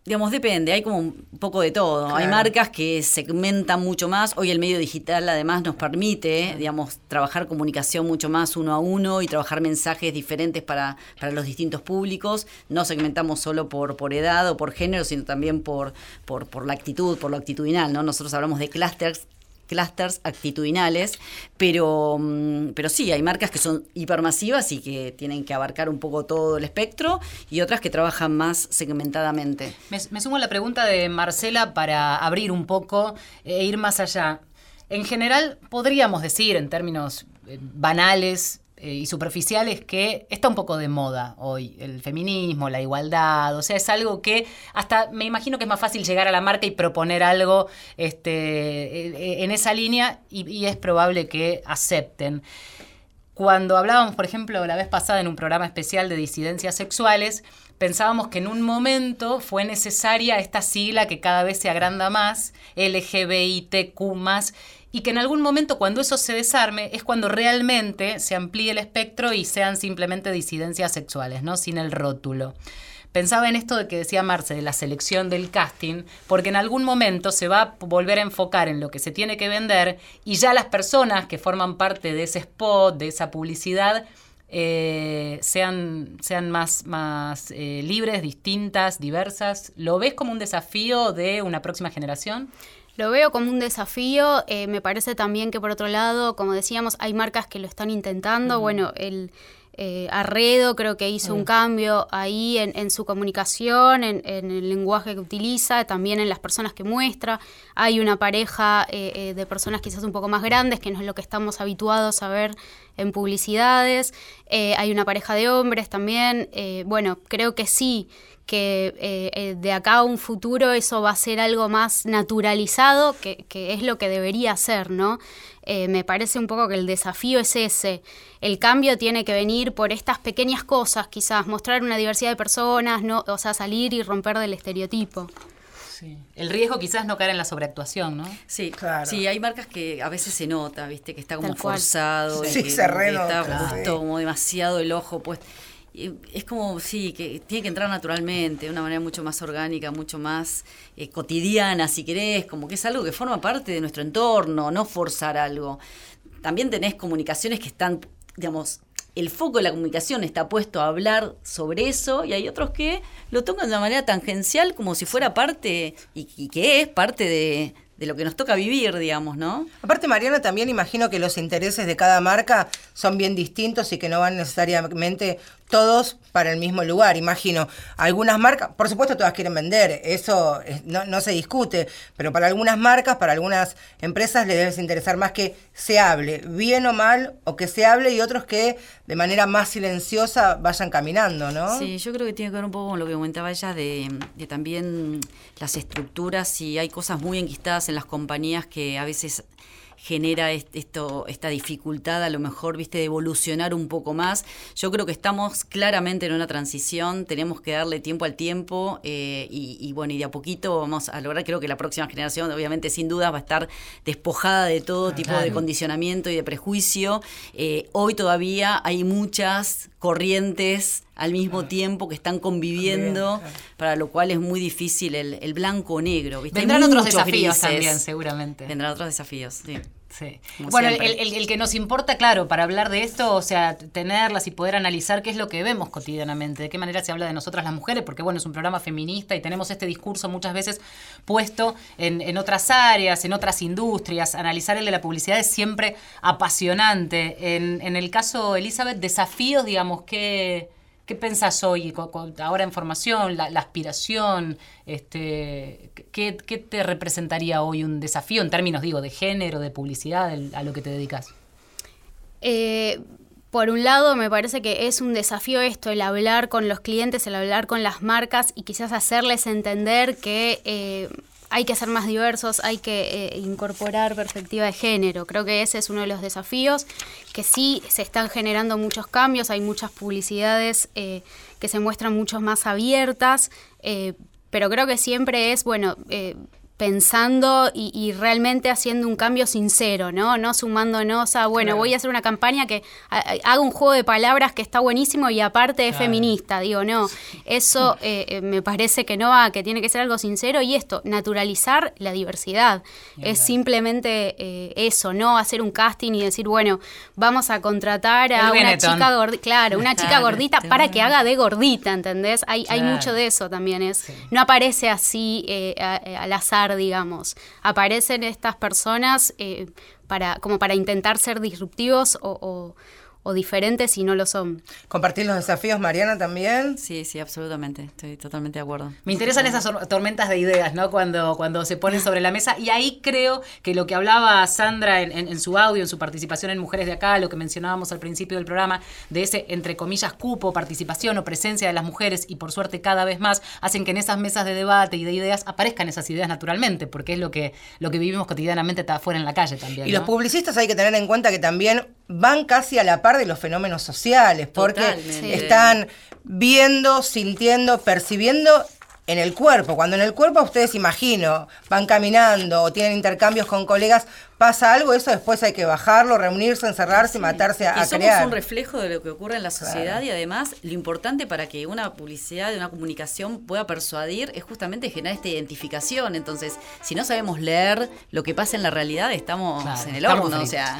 Digamos, depende, hay como un poco de todo. Hay marcas que segmentan mucho más. Hoy el medio digital además nos permite, digamos, trabajar comunicación mucho más uno a uno y trabajar mensajes diferentes para, para los distintos públicos. No segmentamos solo por, por edad o por género, sino también por, por, por la actitud, por lo actitudinal, ¿no? Nosotros hablamos de clusters clusters actitudinales, pero, mm, pero sí, hay marcas que son hipermasivas y que tienen que abarcar un poco todo el espectro y otras que trabajan más segmentadamente. Me, me sumo a la pregunta de Marcela para abrir un poco e ir más allá. En general, podríamos decir, en términos eh, banales eh, y superficiales, que está un poco de moda hoy el feminismo, la igualdad. O sea, es algo que hasta me imagino que es más fácil llegar a la marca y proponer algo este, en esa línea y- y es probable que acepten. Cuando hablábamos, por ejemplo, la vez pasada en un programa especial de disidencias sexuales, pensábamos que en un momento fue necesaria esta sigla que cada vez se agranda más, LGBTQ+, y que en algún momento cuando eso se desarme es cuando realmente se amplíe el espectro y sean simplemente disidencias sexuales, ¿no? Sin el rótulo. Pensaba en esto de que decía Marce, de la selección del casting, porque en algún momento se va a volver a enfocar en lo que se tiene que vender y ya las personas que forman parte de ese spot, de esa publicidad, eh, sean, sean más, más eh, libres, distintas, diversas. ¿Lo ves como un desafío de una próxima generación? Lo veo como un desafío. eh, me parece también que por otro lado, como decíamos, hay marcas que lo están intentando. Bueno, el eh, Arredo creo que hizo un cambio ahí en, en su comunicación, en, en el lenguaje que utiliza, también en las personas que muestra. Hay una pareja eh, eh, de personas quizás un poco más grandes, que no es lo que estamos habituados a ver en publicidades. Eh, hay una pareja de hombres también. Eh, bueno, creo que sí que eh, de acá a un futuro eso va a ser algo más naturalizado, que, que es lo que debería ser, ¿no? Me parece un poco que el desafío es ese. El cambio tiene que venir por estas pequeñas cosas, quizás, mostrar una diversidad de personas, no, o sea, salir y romper del estereotipo. El riesgo quizás no caer en la sobreactuación, ¿no? Sí, sí, hay marcas que a veces se nota, viste, que está como forzado, y Sí, que se que renota, está sí. puesto como demasiado el ojo puesto. Es como, sí, que tiene que entrar naturalmente, de una manera mucho más orgánica, mucho más eh, cotidiana, si querés, como que es algo que forma parte de nuestro entorno, no forzar algo. También tenés comunicaciones que están, digamos, el foco de la comunicación está puesto a hablar sobre eso y hay otros que lo tocan de una manera tangencial como si fuera parte, y, y que es parte de, de lo que nos toca vivir, digamos, ¿no? Aparte, Mariana, también imagino que los intereses de cada marca son bien distintos y que no van necesariamente todos para el mismo lugar. Imagino, algunas marcas, por supuesto todas quieren vender, eso es- no, no se discute, pero para algunas marcas, para algunas empresas les debe interesar más que se hable, bien o mal, o que se hable y otros que de manera más silenciosa vayan caminando, ¿no? Sí, yo creo que tiene que ver un poco con lo que comentaba ella de, de también las estructuras y hay cosas muy enquistadas en las compañías que a veces genera est- esto, esta dificultad a lo mejor, viste, de evolucionar un poco más. Yo creo que estamos claramente en una transición, tenemos que darle tiempo al tiempo eh, y, y bueno, y de a poquito vamos a lograr, creo que la próxima generación, obviamente sin duda, va a estar despojada de todo tipo de condicionamiento y de prejuicio. Eh, hoy todavía hay muchas corrientes al mismo tiempo que están conviviendo, para lo cual es muy difícil el, el blanco o negro. ¿viste? Vendrán otros desafíos grises. también, seguramente. Vendrán otros desafíos, sí. Sí. Bueno, el, siempre. el- el que nos importa, claro, para hablar de esto, o sea, tenerlas y poder analizar qué es lo que vemos cotidianamente, de qué manera se habla de nosotras las mujeres, porque bueno, es un programa feminista y tenemos este discurso muchas veces puesto en, en otras áreas, en otras industrias. Analizar el de la publicidad es siempre apasionante. En, en el caso, Elizabeth, desafíos, digamos, ¿qué, qué pensás hoy, ahora en formación, la, aspiración? Este, ¿qué, ¿Qué te representaría hoy un desafío en términos, digo, de género, de publicidad, a lo que te dedicas? Eh, por un lado, me parece que es un desafío esto, el hablar con los clientes, el hablar con las marcas y quizás hacerles entender que eh, hay que ser más diversos, hay que eh, incorporar perspectiva de género. Creo que ese es uno de los desafíos, que sí se están generando muchos cambios, hay muchas publicidades eh, que se muestran mucho más abiertas, eh, pero creo que siempre es, bueno, pensando y, y realmente haciendo un cambio sincero, ¿no? No sumándonos a, bueno, Claro. voy a hacer una campaña que haga un juego de palabras que está buenísimo y aparte es Claro. feminista. Digo, no, eso eh, eh, me parece que no va, que tiene que ser algo sincero y esto, naturalizar la diversidad. Es simplemente eh, eso, no hacer un casting y decir, bueno, vamos a contratar a El una Benetton. chica gordita, claro, una chica gordita te para que haga de gordita, ¿entendés? Hay, hay mucho de eso también, es no aparece así eh, a- al azar, digamos. Aparecen estas personas eh, para, como para intentar ser disruptivos o, o- o diferentes y no lo son. ¿Compartir los desafíos, Mariana, también? Sí, sí, absolutamente. Estoy totalmente de acuerdo. Me interesan esas tor- tormentas de ideas, ¿no? Cuando, cuando se ponen sobre la mesa. Y ahí creo que lo que hablaba Sandra en, en- en su audio, en su participación en Mujeres de Acá, lo que mencionábamos al principio del programa, de ese, entre comillas, cupo, participación o presencia de las mujeres, y por suerte cada vez más, hacen que en esas mesas de debate y de ideas aparezcan esas ideas naturalmente, porque es lo que, lo que vivimos cotidianamente está afuera en la calle también. Y los publicistas hay que tener en cuenta que también van casi a la par de los fenómenos sociales, porque Totalmente. están viendo, sintiendo, percibiendo en el cuerpo. Cuando en el cuerpo ustedes imagino, van caminando o tienen intercambios con colegas, pasa algo, eso después hay que bajarlo, reunirse, encerrarse, matarse a, Y a somos crear. un reflejo de lo que ocurre en la sociedad Claro. y además lo importante para que una publicidad, una comunicación pueda persuadir es justamente generar esta identificación. Entonces, si no sabemos leer lo que pasa en la realidad, estamos Claro, en el estamos horno. O sea,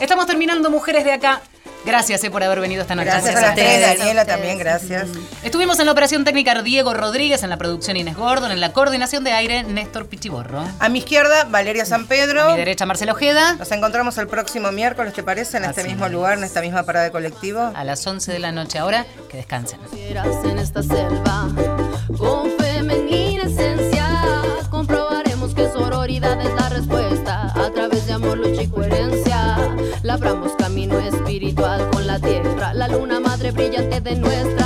Estamos terminando Mujeres de Acá. Gracias eh, por haber venido esta noche. Gracias a las tres, Daniela también, gracias. Estuvimos en la operación técnica Diego Rodríguez, en la producción Inés Gordon, en la coordinación de aire Néstor Pichiborro. A mi izquierda, Valeria San Pedro. A mi derecha, Marcelo Ojeda. Nos encontramos el próximo miércoles, ¿te parece? En este Así mismo es. lugar, en esta misma parada de colectivo. A las 11 de la noche ahora, que descansen. en esta selva con femenina esencia comprobaremos que sororidad es la respuesta a través de amor lucha y coherencia labramos camino espiritual con la tierra la luna madre brillante de nuestra